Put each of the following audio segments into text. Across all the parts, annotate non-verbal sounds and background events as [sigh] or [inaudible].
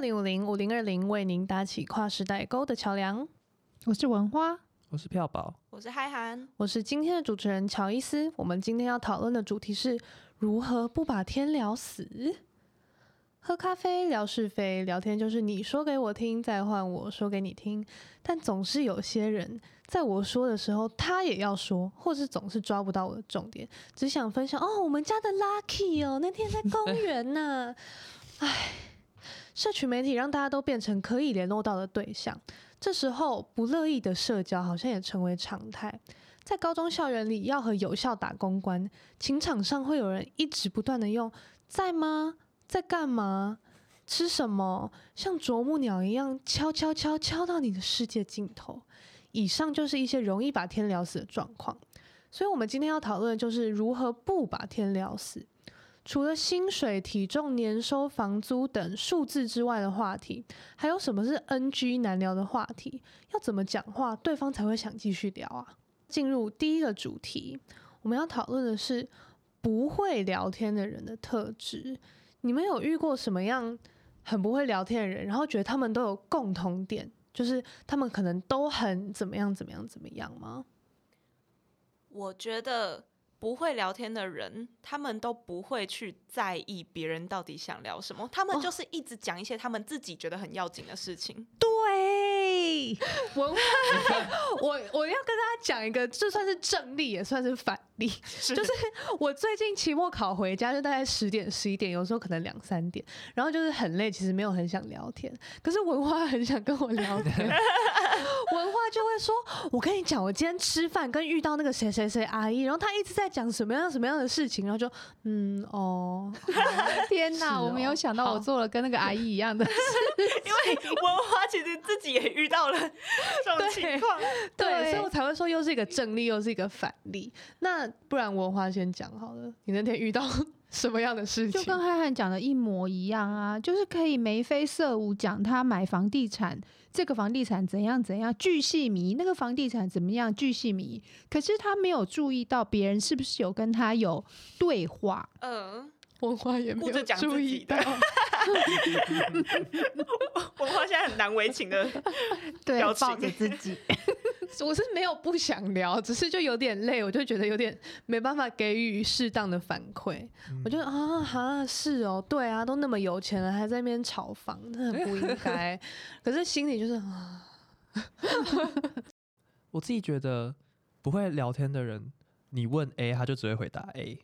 零五零五零二零为您搭起跨时代沟的桥梁。我是文花，我是票宝，我是嗨涵，我是今天的主持人乔伊斯。我们今天要讨论的主题是如何不把天聊死。喝咖啡聊是非，聊天就是你说给我听，再换我说给你听。但总是有些人在我说的时候，他也要说，或是总是抓不到我的重点，只想分享哦，我们家的 Lucky 哦，那天在公园呢、啊。[laughs] 唉，社群媒体让大家都变成可以联络到的对象，这时候不乐意的社交好像也成为常态。在高中校园里，要和有效打公关，情场上会有人一直不断的用在吗？在干嘛？吃什么？像啄木鸟一样敲敲敲敲到你的世界尽头。以上就是一些容易把天聊死的状况。所以，我们今天要讨论的就是如何不把天聊死。除了薪水、体重、年收、房租等数字之外的话题，还有什么是 NG 难聊的话题？要怎么讲话，对方才会想继续聊啊？进入第一个主题，我们要讨论的是不会聊天的人的特质。你们有遇过什么样很不会聊天的人，然后觉得他们都有共同点，就是他们可能都很怎么样怎么样怎么样吗？我觉得不会聊天的人，他们都不会去在意别人到底想聊什么，他们就是一直讲一些他们自己觉得很要紧的事情。对。[laughs] 文化，我我要跟大家讲一个，就算是正例，也算是反 [laughs] 就是我最近期末考回家，就大概十点、十一点，有时候可能两三点，然后就是很累，其实没有很想聊天。可是文化很想跟我聊天，[laughs] 文化就会说：“我跟你讲，我今天吃饭跟遇到那个谁谁谁阿姨，然后她一直在讲什么样什么样的事情，然后就嗯哦，[laughs] 天哪，哦、我没有想到我做了跟那个阿姨一样的事，因为文化其实自己也遇到了这种情况，对，对，所以我才会说又是一个正例，又是一个反例。那不然文化先讲好了，你那天遇到 [laughs] 什么样的事情？就跟嗨涵讲的一模一样啊，就是可以眉飞色舞讲他买房地产，这个房地产怎样怎样，巨细迷，那个房地产怎么样，巨细迷。可是他没有注意到别人是不是有跟他有对话，嗯。文化也没有注意到，文化现在很难为情的对，抱着自己。我是没有不想聊，只是就有点累，我就觉得有点没办法给予适当的反馈。嗯、我觉得啊哈是哦，对啊，都那么有钱了，还在那边炒房，那很不应该。可是心里就是啊，[laughs] 我自己觉得不会聊天的人，你问 A，他就只会回答 A。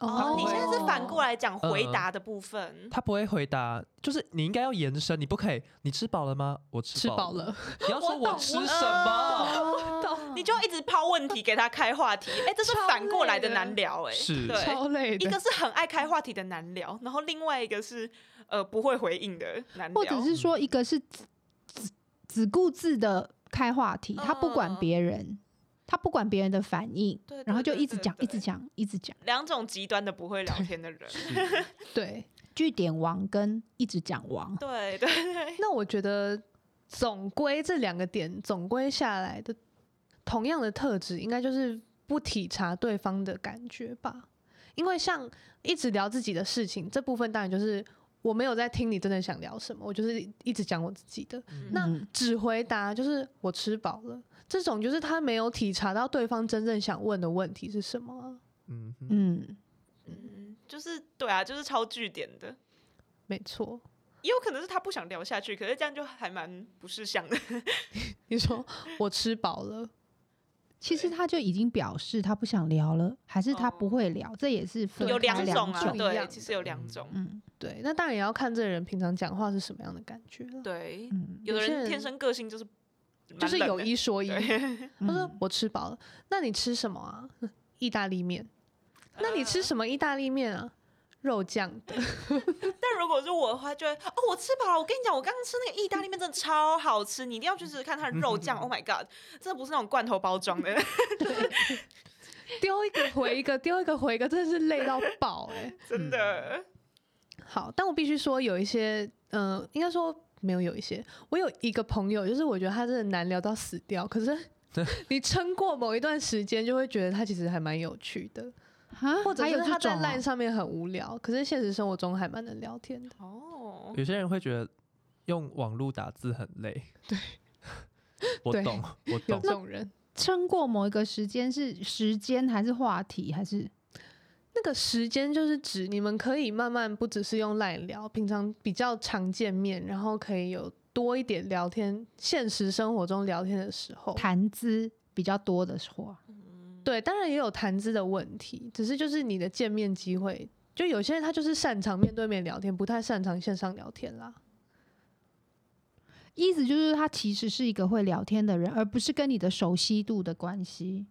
哦，你现在是反过来讲回答的部分。呃，他不会回答，就是你应该要延伸，你不可以。你吃饱了吗？我吃饱了。你要说我吃什么？你就一直抛问题给他开话题。哎，这是反过来的难聊，哎，是，对，超累的。一个是很爱开话题的难聊，然后另外一个是呃不会回应的难聊，或者是说一个是只只顾自的开话题，他不管别人。他不管别人的反应，对对对对对，然后就一直讲，一直讲，一直讲。两种极端的不会聊天的人，[laughs] 对，据点王跟一直讲王，[laughs] 对对对。那我觉得总归这两个点总归下来的同样的特质，应该就是不体察对方的感觉吧？因为像一直聊自己的事情，这部分当然就是我没有在听你真的想聊什么，我就是一直讲我自己的。嗯、那只回答就是我吃饱了。这种就是他没有体察到对方真正想问的问题是什么啊。嗯嗯嗯，就是对啊，就是超据点的，没错。也有可能是他不想聊下去，可是这样就还蛮不识相的。[laughs] 你说我吃饱了，其实他就已经表示他不想聊了，还是他不会聊？这也是分有两种啊，对，其实有两种。嗯，对，那当然也要看这个人平常讲话是什么样的感觉了。对，有的人天生个性就是。就是有一说一，[laughs] 他说我吃饱了，那你吃什么啊？意大利面。那你吃什么意大利面啊？肉酱的。[laughs] 但如果是我的话，就会哦，我吃饱了。我跟你讲，我刚刚吃那个意大利面真的超好吃，你一定要去试试看它的肉酱。[laughs] Oh my god，这不是那种罐头包装的。丢一个回一个，丢一个回一个，真的是累到爆哎，真的。好，但我必须说，有一些，嗯，应该说。没有有一些，我有一个朋友，就是我觉得他真的难聊到死掉。可是你撑过某一段时间，就会觉得他其实还蛮有趣的，啊或者是他在 LINE 上面很无聊，可是现实生活中还蛮能聊天的。哦，有些人会觉得用网络打字很累。对，我懂，我懂。这种人撑过某一个时间是时间还是话题还是？那个时间就是指你们可以慢慢不只是用赖聊，平常比较常见面，然后可以有多一点聊天，现实生活中聊天的时候谈资比较多的时候。对，当然也有谈资的问题，只是就是你的见面机会，就有些人他就是擅长面对面聊天，不太擅长线上聊天啦。意思就是他其实是一个会聊天的人，而不是跟你的熟悉度的关系。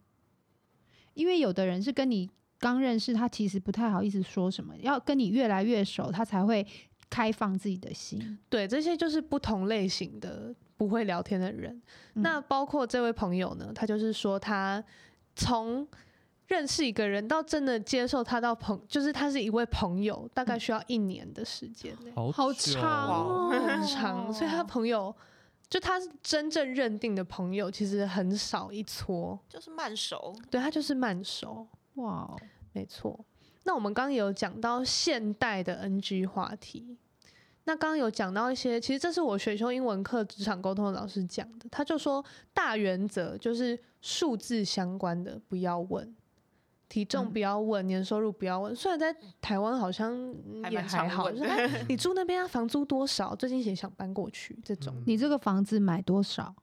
因为有的人是跟你刚认识，他其实不太好意思说什么，要跟你越来越熟，他才会开放自己的心。对，这些就是不同类型的不会聊天的人。嗯。那包括这位朋友呢，他就是说他。从认识一个人到真的接受他到朋，就是他是一位朋友，大概需要一年的时间。好，好长哦，[laughs] 很长。所以他朋友，就他是真正认定的朋友，其实很少一撮，就是慢熟。对，他就是慢熟。哇，没错。那我们刚刚有讲到现代的 NG 话题。那刚刚有讲到一些，其实这是我选修英文课职场沟通的老师讲的。他就说，大原则就是数字相关的不要问，体重不要问，嗯、年收入不要问。虽然在台湾好像也还好，就是哎，[laughs] 你住那边啊，房租多少？最近也想搬过去，这种、嗯、你这个房子买多少？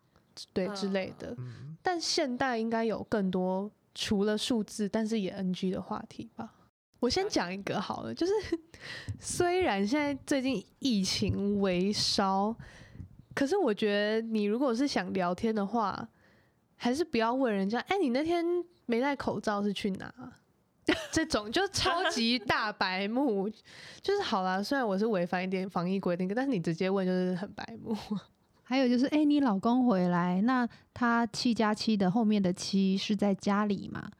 对之类的。但现代应该有更多除了数字，但是也 NG 的话题吧。我先讲一个好了，就是 [laughs] 虽然现在最近疫情微烧，可是我觉得你如果是想聊天的话，还是不要问人家，哎、欸，你那天没戴口罩是去哪？这种就超级大白目，就是好啦，虽然我是违反一点防疫规定，但是你直接问就是很白目。还有就是，哎、欸，你老公回来，那他七加七的后面的七是在家里吗？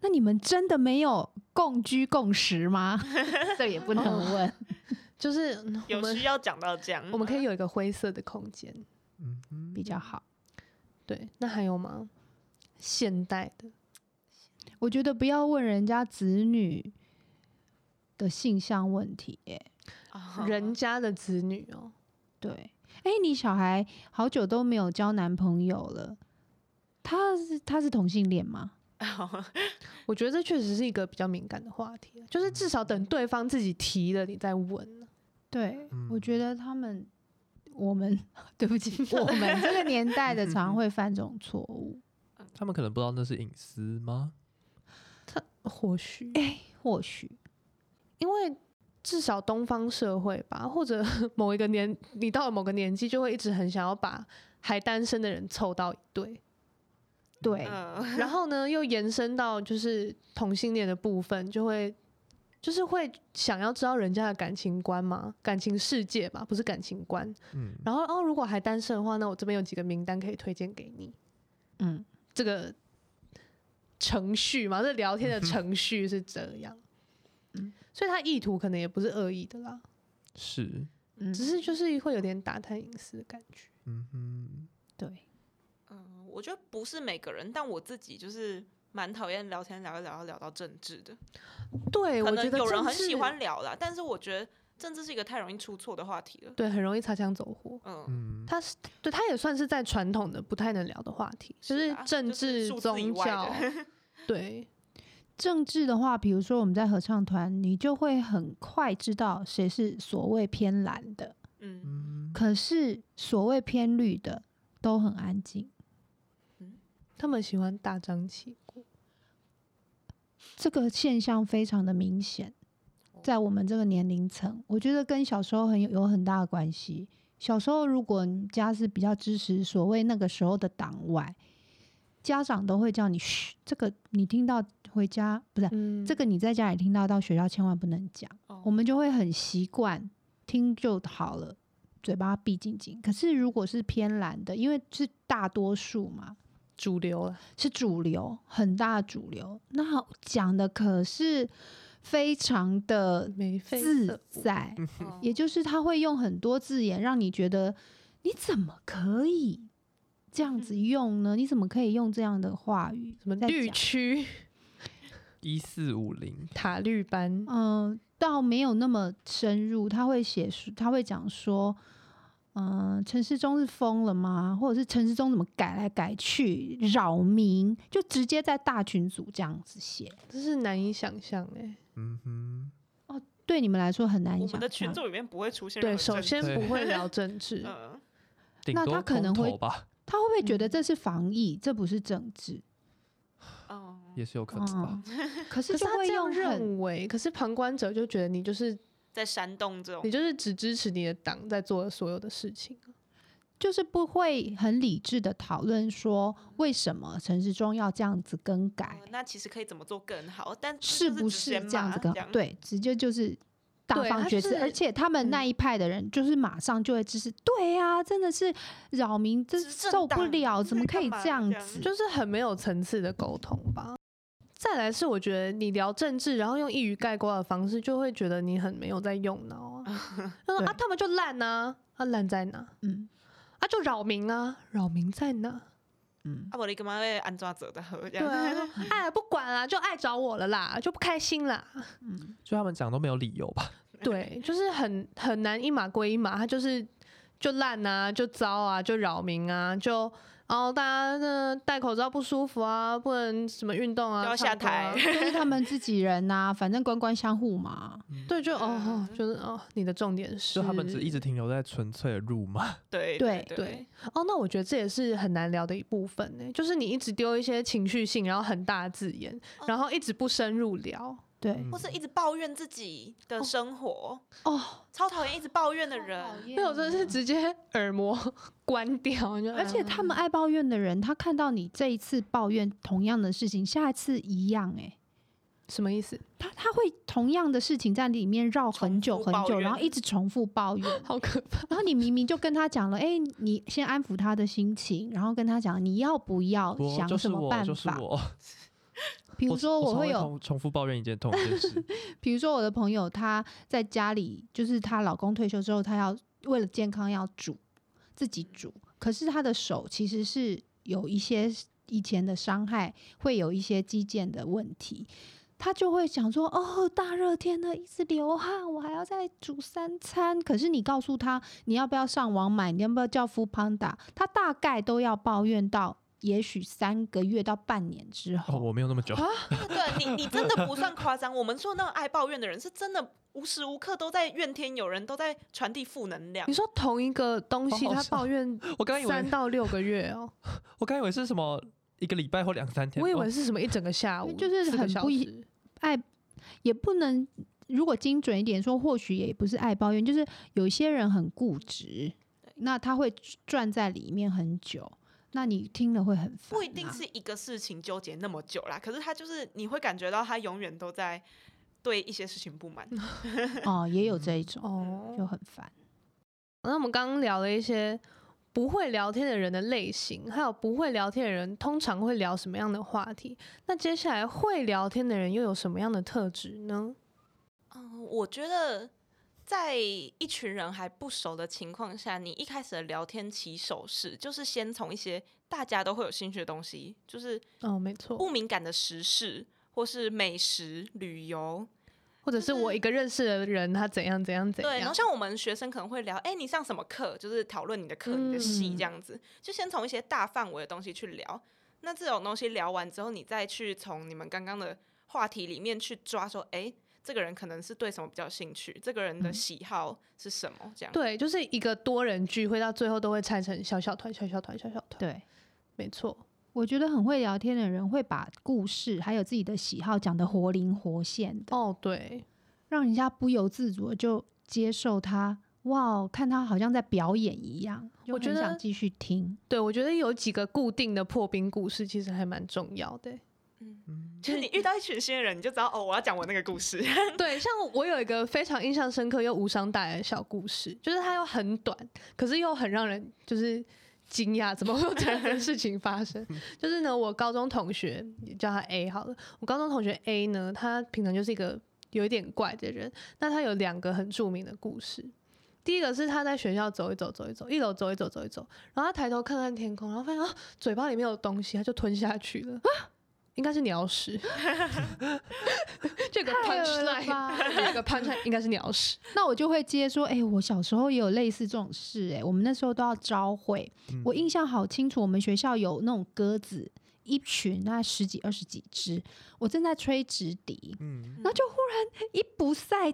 那你们真的没有共居共食吗？[laughs] 这也不能问，[laughs] 就是有需要讲到这样，我们可以有一个灰色的空间，嗯，比较好。对，那还有吗？现代的，我觉得不要问人家子女的性向问题，耶，人家的子女哦，对，哎，你小孩好久都没有交男朋友了，他是他是同性恋吗？[laughs] 我觉得这确实是一个比较敏感的话题，就是至少等对方自己提了，你再问。对，我觉得他们，我们 [laughs] 对不起，我们这个 [laughs] 年代的常会犯这种错误。他们可能不知道那是隐私吗？他或许，哎、欸，或许，因为至少东方社会吧，或者 [laughs] 某一个年，你到了某个年纪，就会一直很想要把还单身的人凑到一对。对，[laughs] 然后呢，又延伸到就是同性恋的部分，就会就是会想要知道人家的感情观嘛，感情世界嘛，不是感情观。嗯，然后哦，如果还单身的话，那我这边有几个名单可以推荐给你。嗯，这个程序嘛，这聊天的 [laughs] 程序是这样。嗯，所以他意图可能也不是恶意的啦。是，只是就是会有点打探隐私的感觉。嗯哼，对。我觉得不是每个人，但我自己就是蛮讨厌聊天聊一聊要聊到政治的。对，可能我觉得有人很喜欢聊啦，但是我觉得政治是一个太容易出错的话题了。对，很容易擦枪走火。嗯，他是对他也算是在传统的不太能聊的话题，就是政治、就是、宗教。[laughs] 对，政治的话，比如说我们在合唱团，你就会很快知道谁是所谓偏蓝的。嗯，可是所谓偏绿的都很安静。他们喜欢大张旗鼓，这个现象非常的明显，在我们这个年龄层，我觉得跟小时候很有有很大的关系。小时候，如果你家是比较支持所谓那个时候的党外，家长都会叫你嘘，这个你听到回家不是、嗯、这个你在家里听到，到学校千万不能讲。我们就会很习惯听就好了，嘴巴闭紧紧。可是如果是偏蓝的，因为是大多数嘛。主流了是主流，很大主流。那讲的可是非常的自在，也就是他会用很多字眼，让你觉得你怎么可以这样子用呢？你怎么可以用这样的话语？什么绿区 [laughs] 一四五零塔绿班？嗯，倒没有那么深入。他会写书，他会讲说，嗯，陈世忠是疯了吗？或者是陈世忠怎么改来改去扰民，就直接在大群组这样子写，这是难以想象哎。嗯哼，哦，对你们来说很难以想象。我们的群组里面不会出现。对，首先不会 [laughs] 聊政治。嗯，那他可能会吧？他会不会觉得这是防疫，这不是政治？哦，也是有可能吧。[laughs] 可是就会用这样认为，可是旁观者就觉得你就是。在煽动这种，你就是只支持你的党在做的所有的事情，就是不会很理智的讨论说为什么陈时中要这样子更改，嗯，那其实可以怎么做更好？但是不是这样子更好？对，直接就是大放厥词，而且他们那一派的人就是马上就会支持，嗯、对呀，啊，真的是扰民，真受不了，怎么可以这样子？就是很没有层次的沟通吧。再来是我觉得你聊政治，然后用一语概括的方式，就会觉得你很没有在用脑啊。[laughs] 他说啊，他们就烂啊，啊烂在哪？嗯，啊就扰民啊，扰民在哪？嗯，啊不你干嘛会安抓者的喝？对啊，[laughs] 哎不管了，就爱找我了啦，就不开心啦。嗯，就他们讲都没有理由吧？[laughs] 对，就是很很难一码归一码，他就是就烂啊，就糟啊，就扰民啊，就。然后大家那戴口罩不舒服啊，不能什么运动啊，要下台，就是他们自己人呐、啊，反正官官相护嘛。嗯、[laughs] 对，就哦，就是哦，你的重点是，就他们只一直停留在纯粹的辱骂。[laughs] 对对对。哦，那我觉得这也是很难聊的一部分呢，就是你一直丢一些情绪性，然后很大的字眼，然后一直不深入聊。对，或是一直抱怨自己的生活哦，超讨厌一直抱怨的人。那我真的是直接耳膜 [laughs] 关掉。而且他们爱抱怨的人，他看到你这一次抱怨同样的事情，下一次一样，哎，什么意思？他他会同样的事情在里面绕很久很久，然后一直重复抱怨，[laughs] 好可怕。然后你明明就跟他讲了，哎，你先安抚他的心情，然后跟他讲你要不要想什么办法。比如说，我会有重复抱怨一件同一件事。[laughs] 比如说，我的朋友她在家里，就是她老公退休之后，她要为了健康要煮自己煮，可是她的手其实是有一些以前的伤害，会有一些肌腱的问题，她就会想说：“哦，大热天的，一直流汗，我还要再煮三餐。”可是你告诉她，你要不要上网买？你要不要叫 foodpanda？她大概都要抱怨到。也许三个月到半年之后，哦，我没有那么久啊。[laughs] 对，你你真的不算夸张。我们说那种爱抱怨的人，是真的无时无刻都在怨天尤人，都在传递负能量。你说同一个东西，他抱怨，[laughs] 我刚以为三到六个月哦。[laughs] 我刚以为是什么一个礼拜或两三天，我以为是什么一整个下午，就是很不一爱，也不能如果精准一点说，或许也不是爱抱怨，就是有些人很固执，那他会转在里面很久。那你听了会很烦啊。不一定是一个事情纠结那么久啦，可是他就是你会感觉到他永远都在对一些事情不满。[laughs] 哦，也有这一种，哦，就很烦。那我们刚刚聊了一些不会聊天的人的类型，还有不会聊天的人通常会聊什么样的话题？那接下来会聊天的人又有什么样的特质呢？嗯，我觉得。在一群人还不熟的情况下，你一开始的聊天起手式就是先从一些大家都会有兴趣的东西，就是哦，没错，不敏感的时事，或是美食、旅游，或者是我一个认识的人他怎样怎样怎样。对，然后像我们学生可能会聊，哎，你上什么课？就是讨论你的课、你的系这样子，就先从一些大范围的东西去聊。那这种东西聊完之后，你再去从你们刚刚的话题里面去抓，说，哎。这个人可能是对什么比较兴趣？这个人的喜好是什么？这样对，就是一个多人聚会，到最后都会拆成小小团、小小团、小小团。对，没错。我觉得很会聊天的人会把故事还有自己的喜好讲得活灵活现的。哦，对，让人家不由自主的就接受他。哇，看他好像在表演一样，我觉得想继续听。对，我觉得有几个固定的破冰故事，其实还蛮重要的。嗯，就是你遇到一群新人，你就知道哦，我要讲我那个故事。[laughs] 对，像我有一个非常印象深刻又无伤大雅的小故事，就是它又很短，可是又很让人就是惊讶，怎么会有这样的 [laughs] 事情发生？就是呢，我高中同学叫他 A 好了，我高中同学 A 呢，他平常就是一个有一点怪的人。那他有两个很著名的故事，第一个是他在学校走一走，走一走，一楼走一走，走一走，然后他抬头看看天空，然后发现啊，嘴巴里面有东西，他就吞下去了。应该是鸟屎。[laughs] 这个 punchline，这个 punchline 应该是鸟屎。那我就会接说，哎、欸，我小时候也有类似这种事、欸，哎，我们那时候都要招会，嗯、我印象好清楚，我们学校有那种鸽子，一群大概十几二十几只，我正在吹直笛，嗯，然后就忽然一不赛。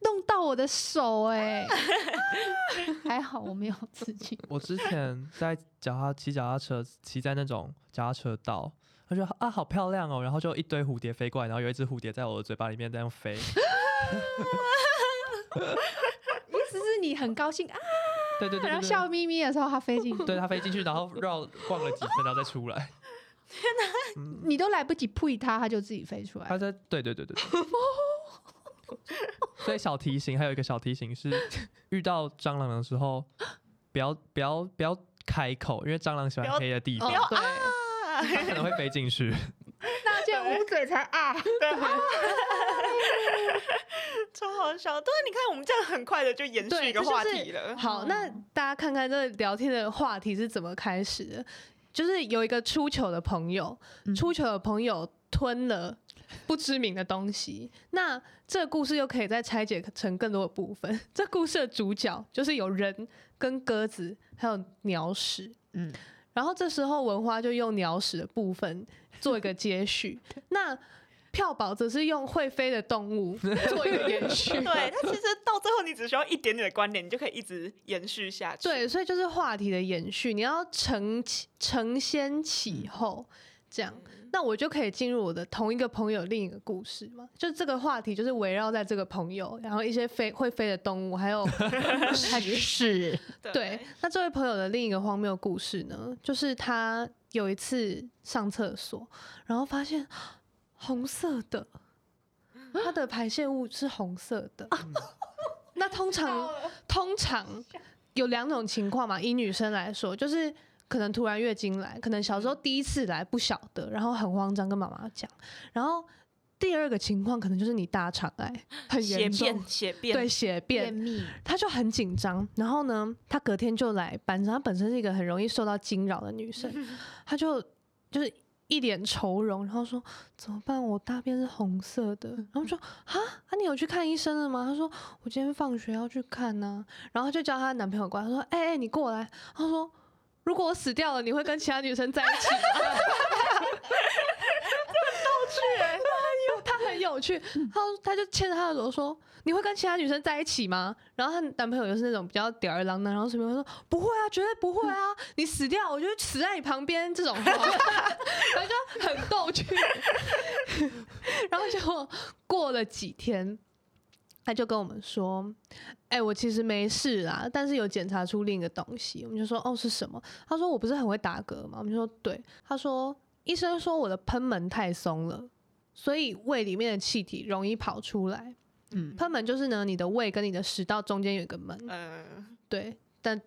弄到我的手哎、[laughs] 欸，还好我没有刺青。我之前在脚踏骑脚踏车，骑在那种脚踏车道，他说啊好漂亮哦，然后就一堆蝴蝶飞过来，然后有一只蝴蝶在我的嘴巴里面这样飞。[laughs] 意思是你很高兴啊，[laughs] 对对对，对，然后笑眯眯的时候它飞进去，对它飞进去，然后绕逛了几圈，然后再出来。天哪，嗯、你都来不及扑它，它就自己飞出来。它在对对对对，对。[laughs] 所以小提醒还有一个小提醒是，遇到蟑螂的时候，不要不要不要开口，因为蟑螂喜欢黑的地方，对，它可能会飞进去。[laughs] 那件捂嘴才啊，对，[laughs] 超好笑。对，你看我们这样很快的就延续一个话题了。就是、好，那大家看看这聊天的话题是怎么开始的？就是有一个出糗的朋友，嗯、出糗的朋友吞了。不知名的东西，那这个故事又可以再拆解成更多的部分。这故事的主角就是有人跟鸽子，还有鸟屎。嗯，然后这时候文花就用鸟屎的部分做一个接续，[laughs] 那票宝则是用会飞的动物 [laughs] 做一个延续。对，[laughs] 它其实到最后你只需要一点点的观点，你就可以一直延续下去。对，所以就是话题的延续，你要承承先启后这样。那我就可以进入我的同一个朋友另一个故事嘛？就这个话题就是围绕在这个朋友，然后一些飞会飞的动物，还有 [laughs] 是对。那这位朋友的另一个荒谬故事呢，就是他有一次上厕所，然后发现红色的，他的排泄物是红色的。那通常通常有两种情况嘛，以女生来说，就是。可能突然月经来，可能小时候第一次来不晓得，然后很慌张跟妈妈讲。然后第二个情况可能就是你大肠癌很严重，血便，对血便，他就很紧张。然后呢，他隔天就来班上，他本身是一个很容易受到惊扰的女生，[laughs] 他就就是一脸愁容，然后说怎么办？我大便是红色的。然后说啊啊，你有去看医生了吗？他说我今天放学要去看呢、啊。然后就叫她男朋友过来，他说哎哎、欸，你过来。他说。如果我死掉了，你会跟其他女生在一起吗？[laughs] [laughs] 他很有趣，他他就牵着他的手说：“你会跟其他女生在一起吗？”然后她男朋友又是那种比较吊儿郎当，然后什么说：“不会啊，绝对不会啊！你死掉，我就死在你旁边。”这种话，[laughs] 然后就很逗趣。然后就过了几天。他就跟我们说：“哎、欸，我其实没事啦，但是有检查出另一个东西。”我们就说：“哦，是什么？”他说：“我不是很会打嗝吗？”我们就说：“对。”他说：“医生说我的喷门太松了，所以胃里面的气体容易跑出来。嗯，喷门就是呢，你的胃跟你的食道中间有一个门。嗯，对。”但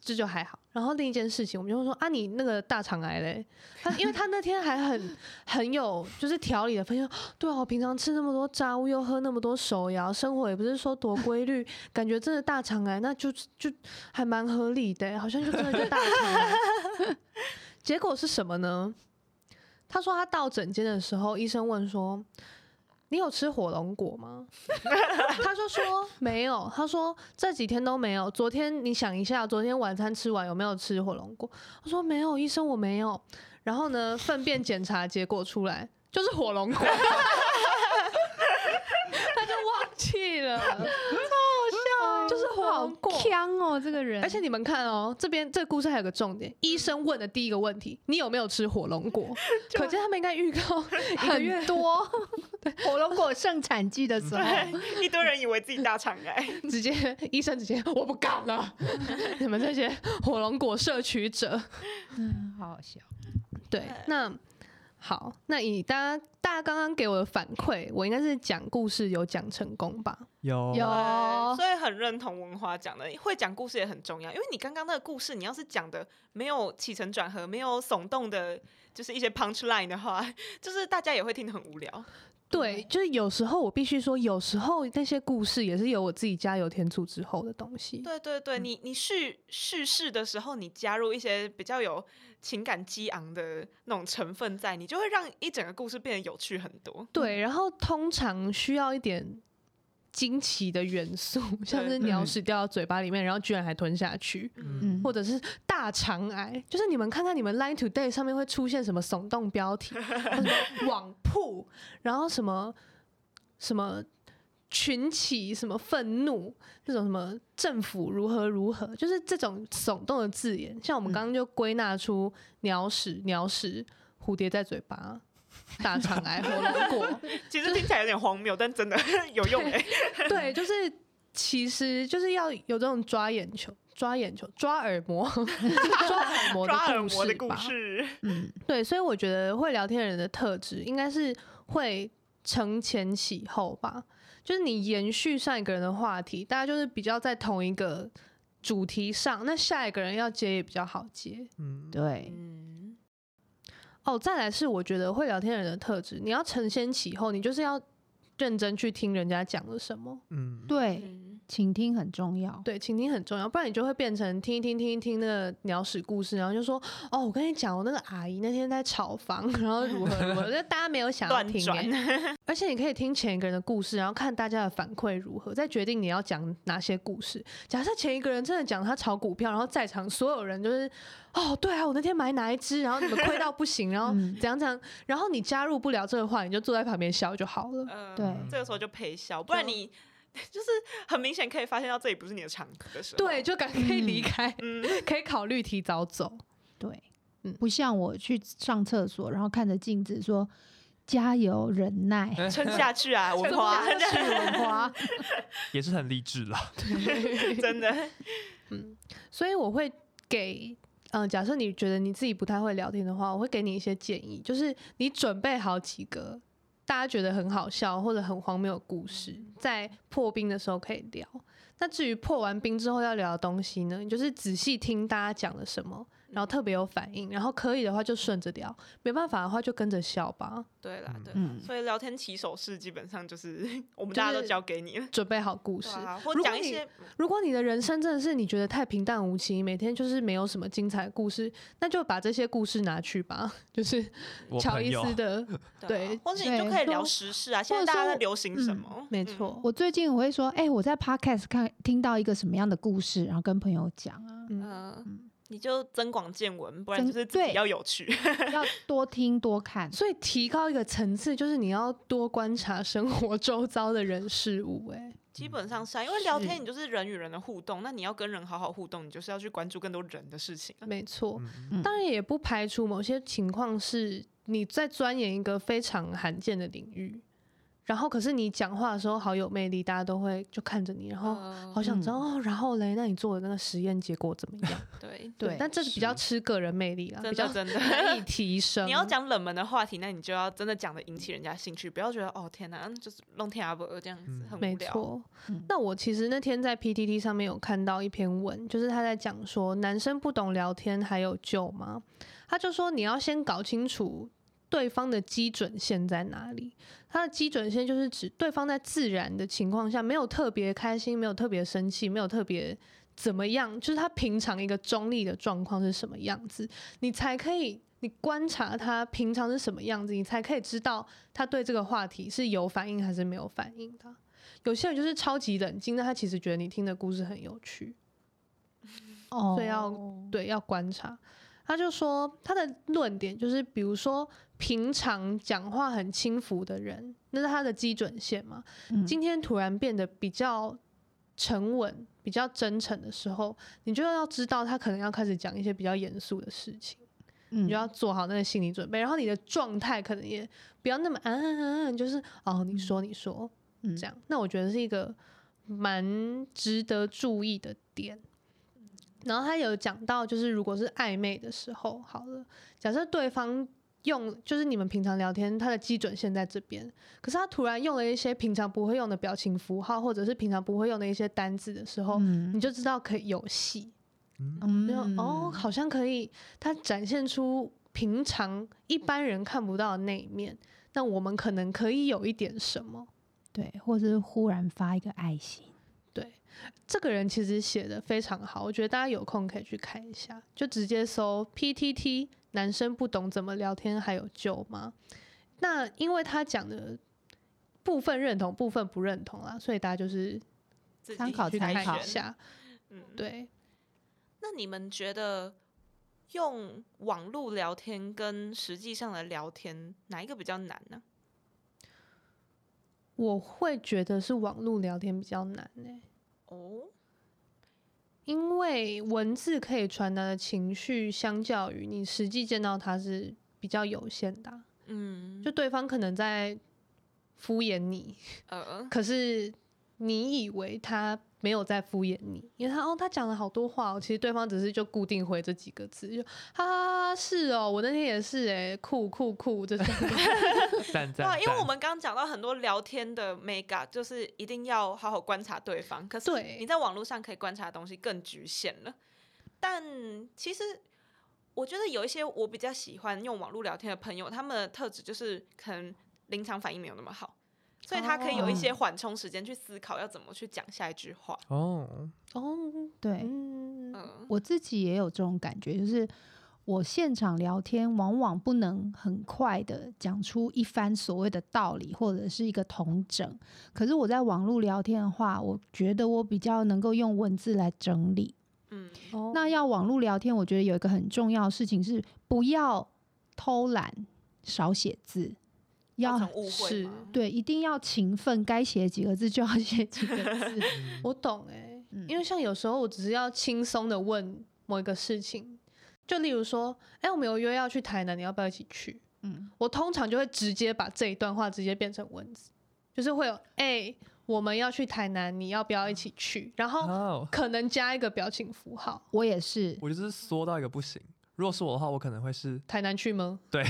这就还好。然后另一件事情，我们就会说啊，你那个大肠癌嘞？他因为他那天还很很有就是调理的分析，对啊，我平常吃那么多炸物，又喝那么多手摇，生活也不是说多规律，感觉真的大肠癌，那就就还蛮合理的，好像就真的就大肠。[laughs] 结果是什么呢？他说他到诊间的时候，医生问说。你有吃火龙果吗？[laughs] 他就说没有。他说这几天都没有。昨天你想一下，昨天晚餐吃完有没有吃火龙果？他说没有，医生我没有。然后呢，粪便检查结果出来就是火龙果，[laughs] 他就忘记了。就是好锵哦，这个人。而且你们看哦，这边这个故事还有个重点，医生问的第一个问题，你有没有吃火龙果？[laughs] 可见他们应该预告 [laughs] 很多。[laughs] 火龙果盛产季的时候，一堆人以为自己大肠癌，直接医生直接我不敢了，你们这些火龙果摄取者，嗯，好好笑。对，那好，那以大家大家刚刚给我的反馈，我应该是讲故事有讲成功吧？有有所以很认同文华讲的，会讲故事也很重要。因为你刚刚那个故事，你要是讲的没有起承转合，没有耸动的，就是一些 punch line 的话，[laughs] 就是大家也会听得很无聊。对，就是有时候我必须说，有时候那些故事也是有我自己加油添醋之后的东西。对对对，你你叙叙事的时候，你加入一些比较有情感激昂的那种成分在，你就会让一整个故事变得有趣很多。对，然后通常需要一点。惊奇的元素，像是鸟屎掉到嘴巴里面，然后居然还吞下去，嗯，或者是大肠癌，就是你们看看你们 Line Today 上面会出现什么耸动标题，[laughs] 什么网铺，然后什么什么群起，什么愤怒，那种什么政府如何如何，就是这种耸动的字眼，像我们刚刚就归纳出鸟屎、鸟屎、蝴蝶在嘴巴。[laughs] 大肠癌、火龙果，[laughs] 其实听起来有点荒谬，但真的 [laughs] 有用哎。对，就是其实就是要有这种抓眼球、抓眼球、抓耳膜、抓耳膜、抓耳膜的故事。嗯，对，所以我觉得会聊天的人的特质应该是会承前启后吧。就是你延续上一个人的话题，大家就是比较在同一个主题上，那下一个人要接也比较好接。嗯，对。哦，再来是我觉得会聊天的人的特质，你要承先启后，你就是要认真去听人家讲了什么。嗯，对。倾听很重要，对，倾听很重要，不然你就会变成听一听听一听那个鸟屎故事，然后就说哦，我跟你讲，我那个阿姨那天在炒房，然后如何如何，就大家没有想要听，[laughs] 而且你可以听前一个人的故事，然后看大家的反馈如何，再决定你要讲哪些故事。假设前一个人真的讲他炒股票，然后在场所有人就是哦，对啊，我那天买哪一只，然后你们亏到不行，然后怎样怎样，然后你加入不了这个话，你就坐在旁边笑就好了。呃、对，这个时候就陪笑，不然你。[laughs] 就是很明显可以发现到这里不是你的场的时候，对，就赶可以离开，嗯，[laughs] 可以考虑提早走。对，嗯，不像我去上厕所，然后看着镜子说加油忍耐，[laughs] 撑下去啊，文华，撑下去文华，也是很励志了，对，真的，嗯，所以我会给，嗯、呃，假设你觉得你自己不太会聊天的话，我会给你一些建议，就是你准备好几个。大家觉得很好笑或者很荒谬的故事，在破冰的时候可以聊。那至于破完冰之后要聊的东西呢，你就是仔细听大家讲了什么。然后特别有反应，然后可以的话就顺着聊，没办法的话就跟着笑吧。对啦，对，嗯，所以聊天起手式基本上就是 [laughs] 我们大家都交给你了，准备好故事，啊、或讲一些如。如果你的人生真的是你觉得太平淡无奇，每天就是没有什么精彩的故事，那就把这些故事拿去吧。就是 [laughs] 乔伊斯的，[laughs] 对，对，或者你就可以聊时事啊，现在大家在流行什么？嗯、没错、嗯，我最近我会说，哎、欸，我在 Podcast 看听到一个什么样的故事，然后跟朋友讲啊，嗯。嗯你就增广见闻，不然就是自己要有趣，[laughs] 要多听多看。所以提高一个层次，就是你要多观察生活周遭的人事物。哎，基本上是啊，因为聊天你就是人与人的互动，那你要跟人好好互动，你就是要去关注更多人的事情。没错，当然也不排除某些情况是你在钻研一个非常罕见的领域。然后，可是你讲话的时候好有魅力，大家都会就看着你，然后好想知道、哦。然后嘞，那你做的那个实验结果怎么样？[laughs] 对对，但这是比较吃个人魅力啦，比较真的 [laughs] 可以提 [laughs] 升。你要讲冷门的话题，那你就要真的讲的引起人家兴趣，不要觉得哦天哪，就是弄天阿伯这样子、嗯、很无聊。没错、嗯。那我其实那天在 PTT 上面有看到一篇文，就是他在讲说男生不懂聊天还有救吗？他就说你要先搞清楚。对方的基准线在哪里？他的基准线就是指对方在自然的情况下，没有特别开心，没有特别生气，没有特别怎么样，就是他平常一个中立的状况是什么样子，你才可以，你观察他平常是什么样子，你才可以知道他对这个话题是有反应还是没有反应的。有些人就是超级冷静，但他其实觉得你听的故事很有趣，哦所以要对要观察。他就说他的论点就是，比如说平常讲话很轻浮的人，那是他的基准线嘛。嗯。今天突然变得比较沉稳、比较真诚的时候，你就要知道他可能要开始讲一些比较严肃的事情，你就要做好那个心理准备。然后你的状态可能也不要那么嗯嗯嗯，就是哦，你说你说这样。那我觉得是一个蛮值得注意的点。然后他有讲到，就是如果是暧昧的时候，好了，假设对方用就是你们平常聊天，他的基准线在这边，可是他突然用了一些平常不会用的表情符号，或者是平常不会用的一些单字的时候，嗯你就知道可以有戏。嗯就哦，好像可以，他展现出平常一般人看不到的那一面。那我们可能可以有一点什么？对，或者是忽然发一个爱心。对，这个人其实写的非常好，我觉得大家有空可以去看一下，就直接搜 PTT。男生不懂怎么聊天还有救吗？那因为他讲的部分认同，部分不认同啦，所以大家就是参考参考一下。嗯，对。那你们觉得用网络聊天跟实际上的聊天哪一个比较难呢？我会觉得是网络聊天比较难呢、欸。哦。因为文字可以传达的情绪，相较于你实际见到他是比较有限的啊。嗯，就对方可能在敷衍你，呃，可是你以为他没有在敷衍你，因为他哦，他讲了好多话哦，其实对方只是就固定回这几个字，就哈哈哈，是哦，我那天也是哎，酷酷酷，这种。[laughs] 对啊，因为我们刚刚讲到很多聊天的 mega，就是一定要好好观察对方。可是你在网络上可以观察的东西更局限了。但其实我觉得有一些我比较喜欢用网络聊天的朋友，他们的特质就是可能临场反应没有那么好。所以他可以有一些缓冲时间去思考要怎么去讲下一句话。哦哦，对，嗯，我自己也有这种感觉，就是我现场聊天往往不能很快的讲出一番所谓的道理或者是一个统整，可是我在网络聊天的话，我觉得我比较能够用文字来整理。嗯，那要网络聊天，我觉得有一个很重要的事情是不要偷懒，少写字。要是对，一定要勤奋，该写几个字就要 [laughs] 写几个字。[laughs] [laughs] 我懂哎、欸，嗯、因为像有时候我只是要轻松的问某一个事情，就例如说，哎、欸，我们有约要去台南，你要不要一起去？嗯，我通常就会直接把这一段话直接变成文字，就是会有哎、欸，我们要去台南，你要不要一起去？然后可能加一个表情符号。我也是，我就是缩到一个不行。如果是我的话，我可能会是台南去吗？对。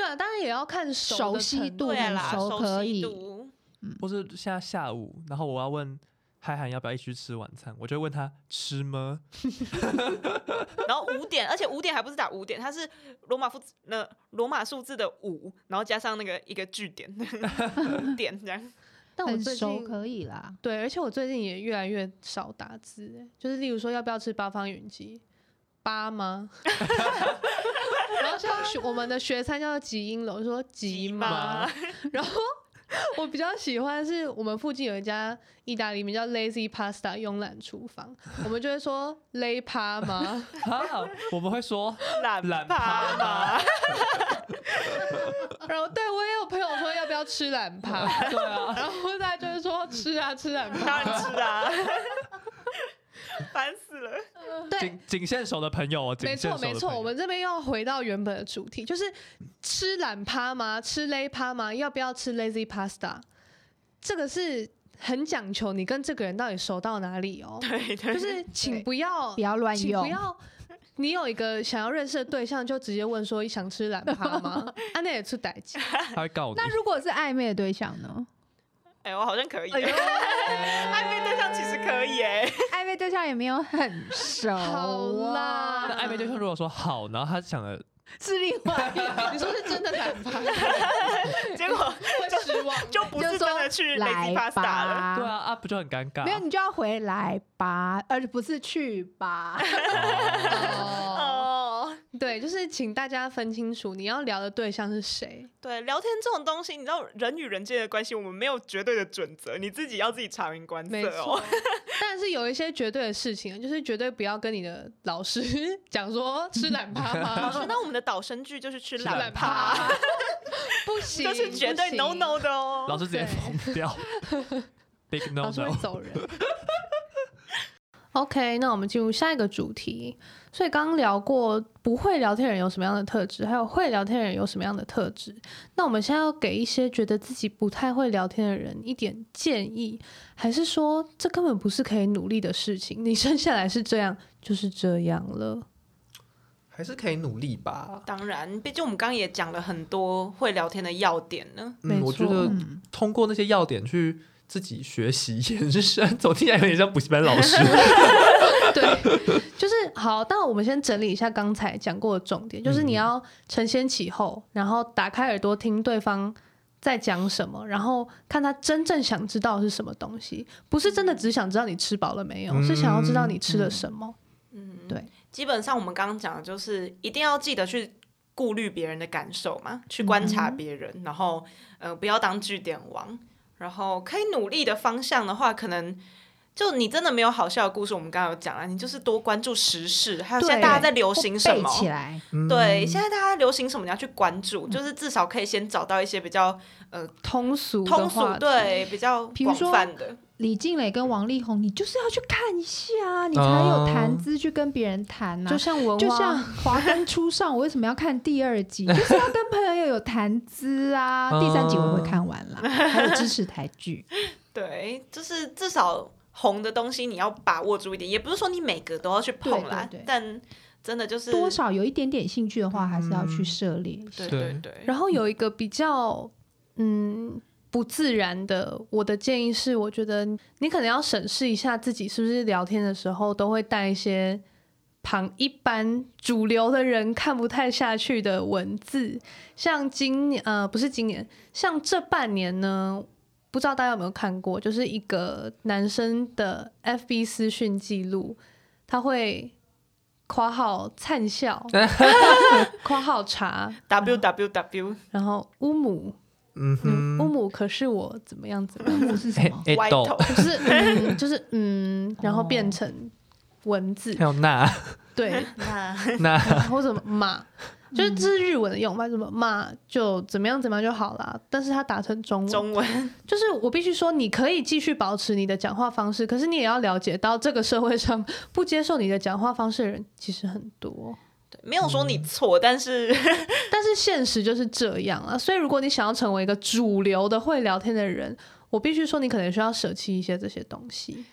对啊，当然也要看熟，悉度，啦熟悉度。嗯，或是现在下午，然后我要问海涵要不要一起去吃晚餐，我就问他吃吗？[laughs] 然后五点，而且五点还不是打五点，它是罗马数那罗马数字的五，然后加上那个一个句点，[laughs] 五点这样。[laughs] 但我最近可以啦，对，而且我最近也越来越少打字，就是例如说要不要吃八方云集，八吗？然后 [laughs] 像我们的学餐叫做吉英楼，说吉吗？[laughs] 然后我比较喜欢是我们附近有一家意大利名叫 Lazy Pasta 慵懒厨房，我们就会说 lay 趴吗？[laughs] 我们会说懒懒趴吗？然后对我也有朋友说要不要吃懒趴？对啊，然后大家就会说吃啊吃懒趴，当然吃啊。[laughs] 烦死了！对，仅限熟的朋友哦，没错没错，我们这边要回到原本的主题，就是吃懒趴吗？吃勒趴吗？要不要吃 lazy pasta？这个是很讲求你跟这个人到底熟到哪里哦。[laughs] 对，对，就是请不要不要乱用，不要你有一个想要认识的对象，就直接问说想吃懒趴吗？[laughs] 啊，那也出代志，他会告你。那如果是暧昧的对象呢？哎、欸，我好像可以、欸。[laughs] 暧昧对象其实可以哎、欸，[laughs] 暧昧对象也没有很熟、啊。好啦，那暧昧对象如果说好，然后他想的 [laughs] 是另外一个，你说是真的懒趴，结果会失望，就不是真的去 Pasta 了。对啊，啊不就很尴尬？没有，你就要回来吧，而不是去吧。哦，对，就是请大家分清楚你要聊的对象是谁。对，聊天这种东西，你知道人与人之间的关系，我们没有绝对的准则，你自己要自己察言观色哦。但是有一些绝对的事情，就是绝对不要跟你的老师 [laughs] 讲说吃懒趴趴？老师，那我们的导生剧就是吃懒趴，[laughs] 不行，这是绝对 no no 的哦。老师直接疯掉，[laughs] big no no，老师会走人。OK，那我们进入下一个主题。所以刚刚聊过不会聊天的人有什么样的特质，还有会聊天的人有什么样的特质。那我们现在要给一些觉得自己不太会聊天的人一点建议，还是说这根本不是可以努力的事情？你生下来是这样，就是这样了。还是可以努力吧。当然，毕竟我们刚刚也讲了很多会聊天的要点呢。嗯，我觉得通过那些要点去自己学习延伸，总听起来有点像补习班老师。[laughs] 对，就是好。但我们先整理一下刚才讲过的重点，就是你要承先启后，然后打开耳朵听对方在讲什么，然后看他真正想知道是什么东西，不是真的只想知道你吃饱了没有，是想要知道你吃了什么。嗯，对。基本上我们刚刚讲的就是一定要记得去顾虑别人的感受嘛，去观察别人，嗯、然后呃不要当据点王，然后可以努力的方向的话，可能就你真的没有好笑的故事，我们刚刚有讲了，你就是多关注时事，还有现在大家在流行什么，起来，对，现在大家流行什么你要去关注，嗯、就是至少可以先找到一些比较呃通俗通俗对比较广泛的。李静蕾跟王力宏，你就是要去看一下，你才有谈资去跟别人谈呐、啊。就像文，就像华灯初上，我为什么要看第二集？就是要跟朋友有谈资啊。第三集我会看完了，还有支持台剧。[laughs] 对，就是至少红的东西你要把握住一点，也不是说你每个都要去碰啦。对对对，但真的就是多少有一点点兴趣的话，还是要去涉猎。对对对。然后有一个比较，嗯。不自然的，我的建议是，我觉得你可能要审视一下自己是不是聊天的时候都会带一些旁一般主流的人看不太下去的文字，像今年呃不是今年，像这半年呢，不知道大家有没有看过，就是一个男生的 FB 私讯记录，他会括号灿笑，括号茶 www，然后乌姆。嗯哼，乌姆可是我怎么样怎么样？乌姆是什么？歪头，就是 [laughs] 嗯，就是嗯，然后变成文字。还有那，对，[laughs] 那 [laughs] 那或者马，就是这是日文的用法，什么马就怎么样怎么样就好了。但是它打成中文，中文就是我必须说，你可以继续保持你的讲话方式，可是你也要了解到，这个社会上不接受你的讲话方式的人其实很多。没有说你错，嗯、但是 [laughs] 但是现实就是这样啊。所以如果你想要成为一个主流的会聊天的人，我必须说你可能需要舍弃一些这些东西。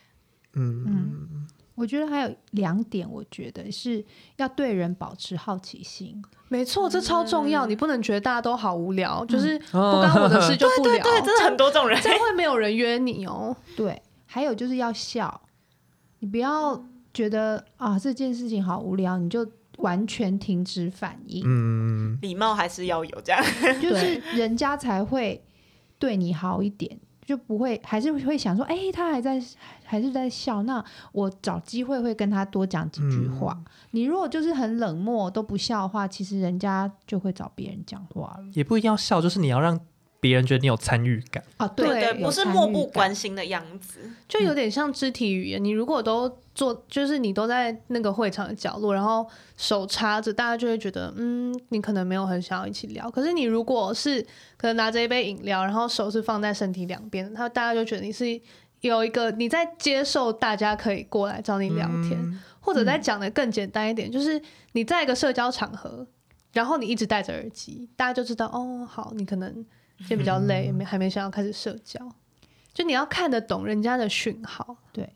嗯嗯，我觉得还有两点，我觉得是要对人保持好奇心。没错，这超重要。嗯、你不能觉得大家都好无聊，嗯、就是不干我的事就不 [laughs] 聊。对对对，真的很多这种人，这样会没有人约你哦。对，还有就是要笑，你不要觉得啊这件事情好无聊，你就。完全停止反应，嗯，礼貌还是要有，这样 [laughs] 就是人家才会对你好一点，就不会还是会想说，哎、欸，他还在还是在笑，那我找机会会跟他多讲几句话。嗯、你如果就是很冷漠都不笑的话，其实人家就会找别人讲话了。也不一定要笑，就是你要让。别人觉得你有参与感啊，对对，不是漠不关心的样子，就有点像肢体语言。你如果都做，就是你都在那个会场的角落，然后手插着，大家就会觉得，嗯，你可能没有很想要一起聊。可是你如果是可能拿着一杯饮料，然后手是放在身体两边，他大家就觉得你是有一个你在接受，大家可以过来找你聊天，嗯、或者再讲的更简单一点，就是你在一个社交场合，然后你一直戴着耳机，大家就知道，哦，好，你可能。就比较累，没还没想要开始社交，就你要看得懂人家的讯号。对，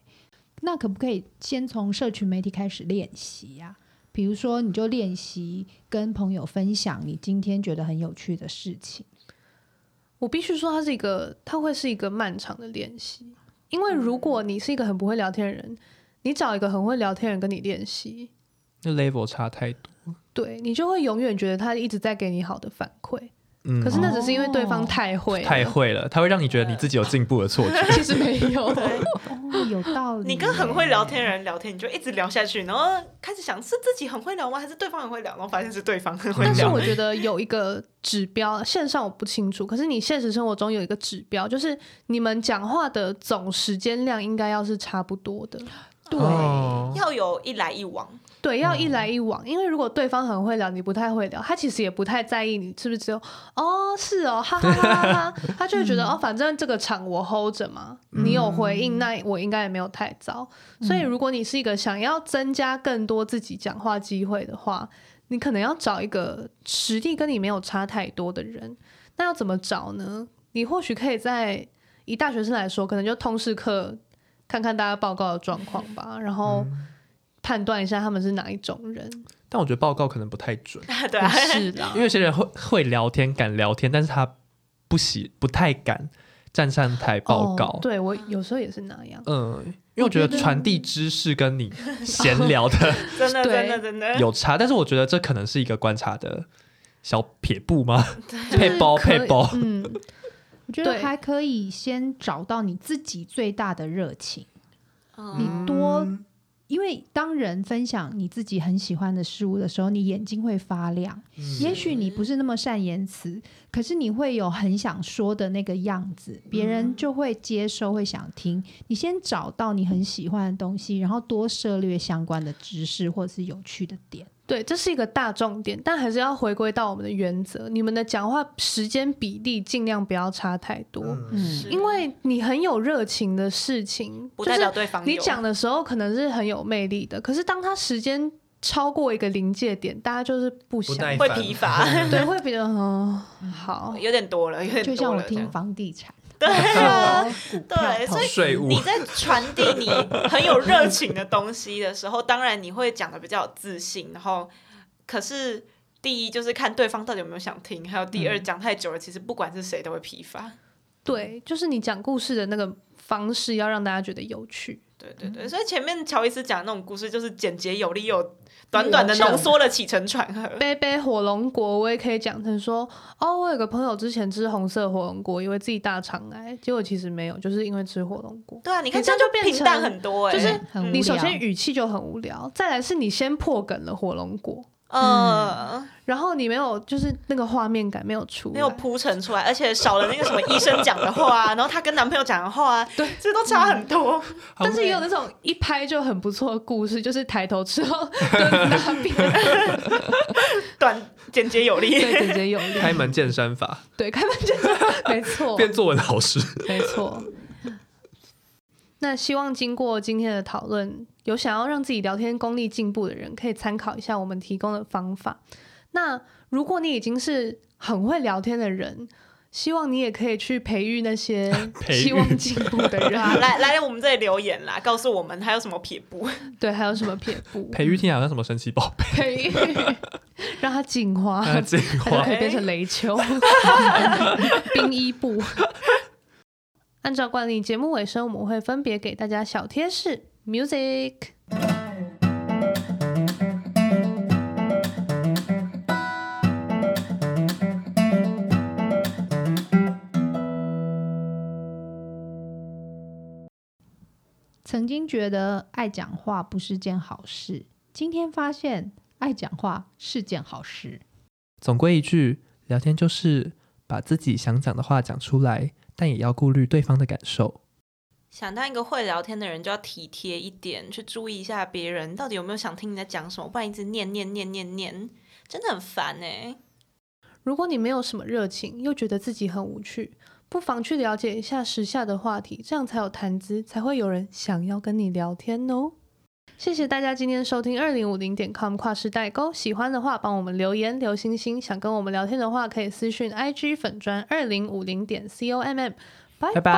那可不可以先从社群媒体开始练习呀？比如说，你就练习跟朋友分享你今天觉得很有趣的事情。我必须说，它是一个，它会是一个漫长的练习，因为如果你是一个很不会聊天的人，你找一个很会聊天的人跟你练习，那 level 差太多。对，你就会永远觉得他一直在给你好的反馈。嗯，可是那只是因为对方太会，太会了，他会让你觉得你自己有进步的错觉。[laughs] 其实没有，[laughs] 对，哦，有道理。你跟很会聊天的人聊天，你就一直聊下去，然后开始想是自己很会聊吗？还是对方很会聊？然后发现是对方很会聊。但是我觉得有一个指标，线上我不清楚，可是你现实生活中有一个指标，就是你们讲话的总时间量应该要是差不多的。对，哦，要有一来一往。对，要一来一往，因为如果对方很会聊，你不太会聊，他其实也不太在意你是不是只有哦，是哦，哈哈哈哈哈，他就会觉得 [laughs] 哦，反正这个场我 hold 着嘛，你有回应，那我应该也没有太糟。所以如果你是一个想要增加更多自己讲话机会的话，你可能要找一个实力跟你没有差太多的人。那要怎么找呢？你或许可以在以大学生来说，可能就通识课看看大家报告的状况吧，然后。判断一下他们是哪一种人，但我觉得报告可能不太准，[laughs] 对啊，是的，因为有些人会会聊天，敢聊天，但是他不喜不太敢站上台报告。哦、对我有时候也是那样。嗯，因为我觉得传递知识跟你 [laughs] 闲聊的 [laughs] 真的真的真的。有差，但是我觉得这可能是一个观察的小撇步吗？配包配包，嗯，我觉得还可以先找到你自己最大的热情，你多。因为当人分享你自己很喜欢的事物的时候，你眼睛会发亮。嗯、也许你不是那么善言辞，可是你会有很想说的那个样子，别人就会接收，会想听。你先找到你很喜欢的东西，然后多涉猎相关的知识或者是有趣的点。对，这是一个大重点，但还是要回归到我们的原则。你们的讲话时间比例尽量不要差太多，嗯，因为你很有热情的事情，不代表对方。你讲的时候可能是很有魅力的，可是当他时间超过一个临界点，大家就是不想，会疲乏，[laughs] 对，会比较嗯好，有点多了，有点多了。就像我听房地产。对啊，对，所以你在传递你很有热情的东西的时候，当然你会讲的比较有自信。然后，可是第一就是看对方到底有没有想听，还有第二讲太久了，其实不管是谁都会疲乏。对，就是你讲故事的那个方式要让大家觉得有趣。对对对，所以前面乔伊斯讲的那种故事就是简洁有力又。短短的浓缩了起承转合。[laughs] 杯杯火龙果，我也可以讲成说，哦，我有个朋友之前吃红色火龙果，以为自己大肠癌，结果其实没有，就是因为吃火龙果。对啊，你看这样就变平淡很多哎，就是你首先语气就很无聊，再来是你先破梗了火龙果。嗯，然后你没有，就是那个画面感没有出，没有铺陈出来，而且少了那个什么医生讲的话，然后她跟男朋友讲的话，对，这都差很多。嗯、[laughs] 但是也有那种一拍就很不错的故事，就是抬头之后蹲那边，[laughs] 短简洁有力，对，简洁有力。开门见山法，对，开门见山，没错。[laughs] 变作文老师，没错。那希望经过今天的讨论，有想要让自己聊天功力进步的人，可以参考一下我们提供的方法。那如果你已经是很会聊天的人，希望你也可以去培育那些 [laughs] 希望进步的人。啊、来来，我们这里留言啦，告诉我们还有什么撇步？对，还有什么撇步？[laughs] 培育听好像什么神奇宝贝？培育，让它进化，它就可以变成雷丘、[laughs] 冰衣布。按照惯例，节目尾声我们会分别给大家小贴士。Music。曾经觉得爱讲话不是件好事，今天发现爱讲话是件好事。总归一句，聊天就是把自己想讲的话讲出来。但也要顾虑对方的感受。想当一个会聊天的人，就要体贴一点，去注意一下别人到底有没有想听你在讲什么，不然一直念念念念念，真的很烦哎。如果你没有什么热情，又觉得自己很无趣，不妨去了解一下时下的话题，这样才有谈资，才会有人想要跟你聊天哦。谢谢大家今天收听二零五零点 com 跨世代沟，喜欢的话帮我们留言留星星，想跟我们聊天的话可以私讯 IG 粉专二零五零点 com，拜拜。